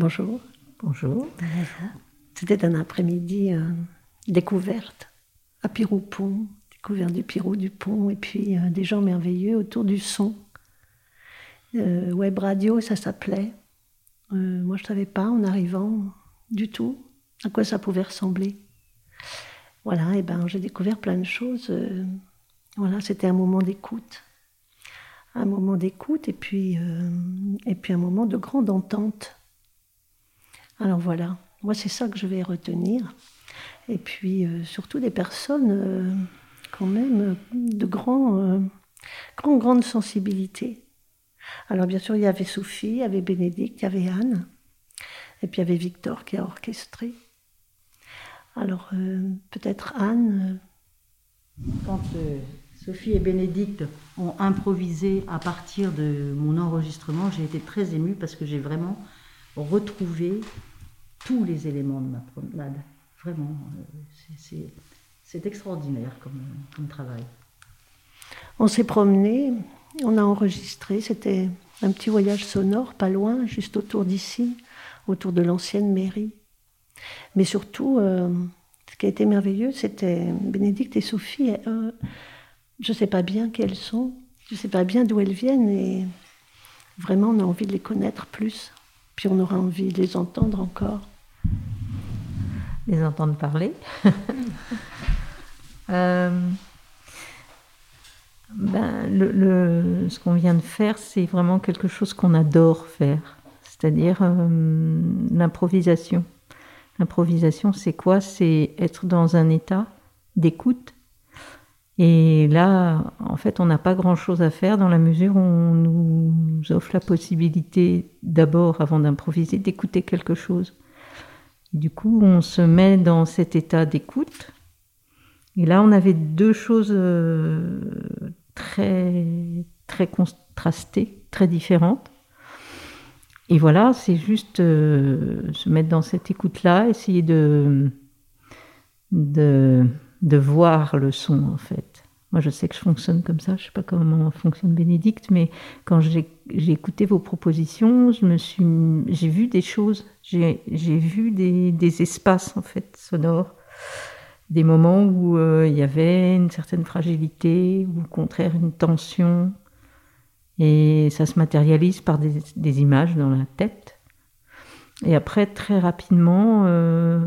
Bonjour. Bonjour. C'était un après-midi euh, découverte à Piroupon, découverte du Pirou du pont, et puis euh, des gens merveilleux autour du son. Euh, web radio, ça s'appelait. Moi, je ne savais pas en arrivant du tout à quoi ça pouvait ressembler. Voilà, et ben j'ai découvert plein de choses. voilà, c'était un moment d'écoute. Un moment d'écoute et puis, et puis un moment de grande entente. Alors voilà, moi c'est ça que je vais retenir. Et puis euh, surtout des personnes euh, quand même euh, de grand, grand, grande sensibilité. Alors bien sûr, il y avait Sophie, il y avait Bénédicte, il y avait Anne, et puis il y avait Victor qui a orchestré. Alors peut-être Anne, Quand Sophie et Bénédicte ont improvisé à partir de mon enregistrement, j'ai été très émue parce que j'ai vraiment retrouvé tous les éléments de ma promenade. Vraiment, euh, c'est- extraordinaire comme, travail. On s'est promené, on a enregistré, c'était un petit voyage sonore, pas loin, juste autour d'ici, autour de l'ancienne mairie. Mais surtout, euh, ce qui a été merveilleux, c'était Bénédicte et Sophie. je ne sais pas bien qui elles sont, je ne sais pas bien d'où elles viennent, et vraiment, on a envie de les connaître plus. Puis on aura envie de les entendre encore. les entendre parler. Euh, ben, le, le- ce qu'on vient de faire, c'est vraiment quelque chose qu'on adore faire, c'est-à-dire euh, l'improvisation. L'improvisation, c'est quoi? C'est être dans un état d'écoute. Et là, en fait, on n'a pas grand-chose à faire dans la mesure où on nous offre la possibilité, d'abord, avant d'improviser, d'écouter quelque chose. Du coup, on se met dans cet état d'écoute. Et là, on avait deux choses euh, très, très contrastées, très différentes. Et voilà, c'est juste euh, se mettre dans cette écoute-là, essayer de, de, de voir le son, en fait. Moi, je sais que je fonctionne comme ça. Je ne sais pas comment fonctionne Bénédicte, mais quand j'ai écouté vos propositions, je me suis, j'ai vu des choses. J'ai j'ai vu des, des espaces en fait sonores, des moments où euh, il y avait une certaine fragilité ou au contraire une tension, et ça se matérialise par des, des images dans la tête. Et après, très rapidement, euh,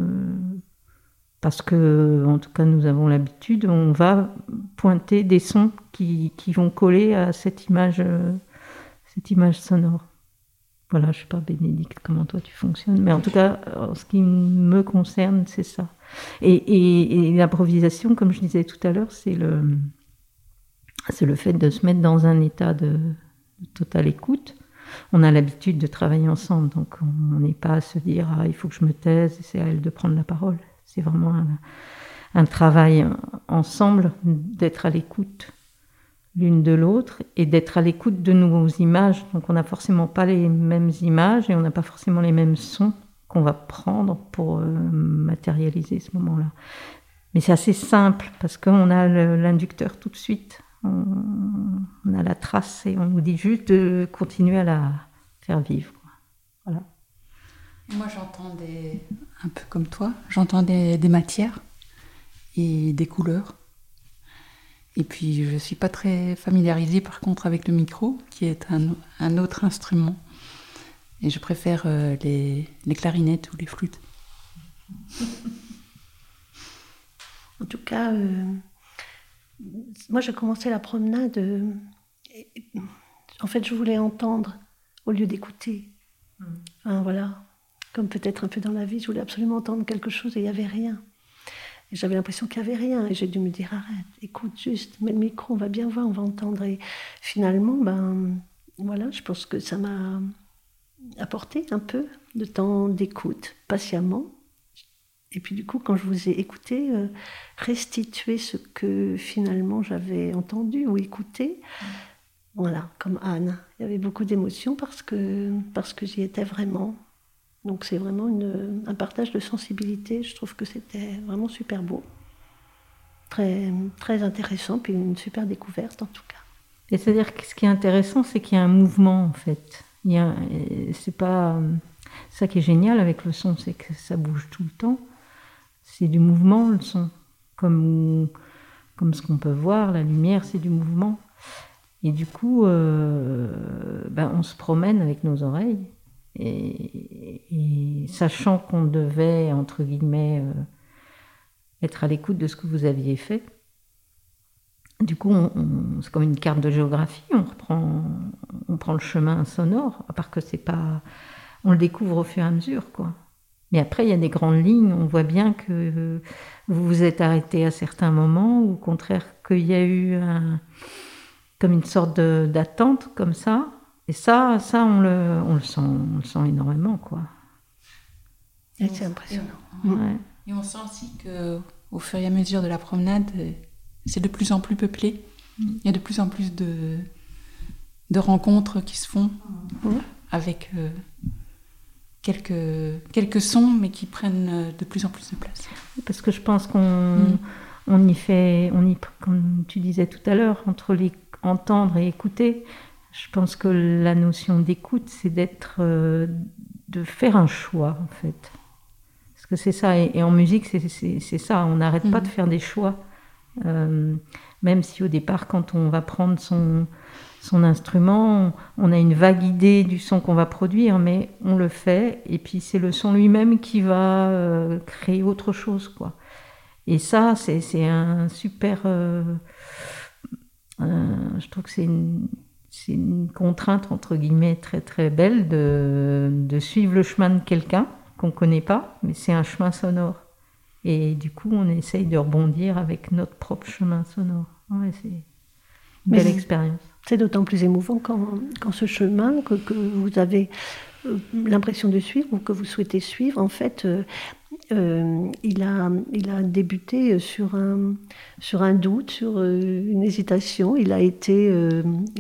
parce que en tout cas nous avons l'habitude, on va pointer des sons qui, qui vont coller à cette image, euh, cette image sonore. Voilà, je sais pas Bénédicte comment toi tu fonctionnes, mais en tout cas en ce qui me concerne c'est ça. Et, l'improvisation, comme je disais tout à l'heure, c'est le c'est le fait de se mettre dans un état de, de totale écoute. On a l'habitude de travailler ensemble, donc on n'est pas à se dire ah, il faut que je me taise, c'est à elle de prendre la parole. C'est vraiment un, travail ensemble, d'être à l'écoute l'une de l'autre et d'être à l'écoute de nos images. Donc on n'a forcément pas les mêmes images et on n'a pas forcément les mêmes sons qu'on va prendre pour euh, matérialiser ce moment-là. Mais c'est assez simple parce qu'on a l'inducteur tout de suite. On a la trace et on nous dit juste de continuer à la faire vivre. Moi, j'entends des. Un peu comme toi, j'entends des, des matières et des couleurs. Et puis, je ne suis pas très familiarisée par contre avec le micro, qui est un, un autre instrument. Et je préfère euh, les, les clarinettes ou les flûtes. En tout cas, euh, moi j'ai commencé la promenade. euh, et- en fait, je voulais entendre au lieu d'écouter. Enfin, voilà, comme peut-être un peu dans la vie, je voulais absolument entendre quelque chose et il n'y avait rien. J'avais l'impression qu'il n'y avait rien. Et j'ai dû me dire arrête, écoute juste, mets le micro, on va bien voir, on va entendre. Et finalement, ben voilà, je pense que ça m'a apporté un peu de temps d'écoute, patiemment. Et puis du coup, quand je vous ai écouté, euh, restituer ce que finalement j'avais entendu ou écouté, voilà, comme Anne. Il y avait beaucoup d'émotions parce que, parce que j'y étais vraiment. Donc c'est vraiment un partage de sensibilité. Je trouve que c'était vraiment super beau. Très, très intéressant, puis une super découverte en tout cas. Et c'est-à-dire que ce qui est intéressant, c'est qu'il y a un mouvement en fait. Il y euh, c'est pas, Ça qui est génial avec le son, c'est que ça bouge tout le temps. C'est du mouvement le son, comme comme ce qu'on peut voir, la lumière, c'est du mouvement. Et du coup, euh, ben, on se promène avec nos oreilles. Et, sachant qu'on devait, entre guillemets, euh, être à l'écoute de ce que vous aviez fait, du coup, c'est comme une carte de géographie, on reprend, on prend le chemin sonore, à part que c'est pas. On le découvre au fur et à mesure, quoi. Mais après, il y a des grandes lignes, on voit bien que vous vous êtes arrêté à certains moments, ou au contraire qu'il y a eu comme une sorte d'attente comme ça. Et ça, ça on, le, on, le sent, on le sent énormément. quoi. C'est impressionnant. Et on sent aussi que au fur et à mesure de la promenade, c'est de plus en plus peuplé. Mm. Il y a de plus en plus de, de rencontres qui se font avec euh, quelques, quelques sons, mais qui prennent euh, de plus en plus de place. Parce que je pense qu'on mm. on y fait, on y, comme tu disais tout à l'heure, entre les entendre et écouter, je pense que la notion d'écoute, c'est d'être, euh, de faire un choix en fait. Parce que c'est ça, et, en musique, c'est ça, on n'arrête pas de faire des choix. Euh, même si au départ, quand on va prendre son, son instrument, on a une vague idée du son qu'on va produire, mais on le fait, et puis c'est le son lui-même qui va euh, créer autre chose, quoi. Et ça, c'est un super... Euh, je trouve que c'est une, une, contrainte, entre guillemets, très très belle de, de suivre le chemin de quelqu'un qu'on ne connaît pas, mais c'est un chemin sonore. Et du coup, on essaye de rebondir avec notre propre chemin sonore. Ouais, c'est une belle expérience. C'est d'autant plus émouvant quand, quand ce chemin que, que vous avez euh, l'impression de suivre ou que vous souhaitez suivre, en fait, euh, euh, il, a, il a débuté sur un, sur un doute, sur une hésitation. Il a été,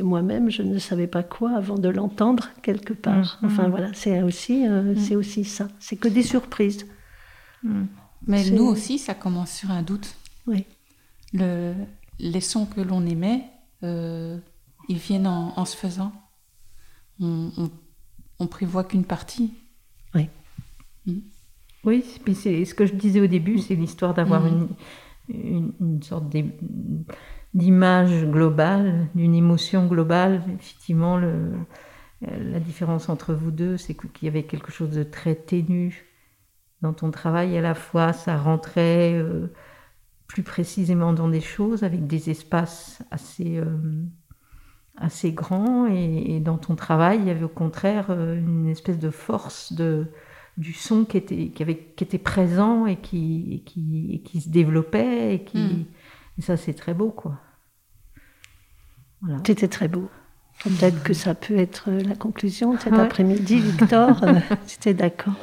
moi-même, je ne savais pas quoi avant de l'entendre quelque part. Mm. Enfin voilà, c'est aussi, mm. c'est aussi ça. C'est que des surprises. Mm. Mais nous aussi, ça commence sur un doute. Oui. Le, les sons que l'on émet, ils viennent en, se faisant. On, on, prévoit qu'une partie. Oui. Oui, mais c'est ce que je disais au début, c'est l'histoire d'avoir hmm. une, une, sorte d'image globale, d'une émotion globale. Effectivement, le, la différence entre vous deux, c'est qu'il y avait quelque chose de très ténu dans ton travail. À la fois, ça rentrait euh, plus précisément dans des choses, avec des espaces assez... Euh, assez grand et, dans ton travail, il y avait au contraire euh, une espèce de force de, du son qui était, qui avait, qui était présent et qui, qui, qui se développait. Et, qui, hmm. et ça, c'est très beau, quoi. Voilà. C'était très beau. Peut-être que ça peut être la conclusion de cet après-midi, Victor. C'était d'accord.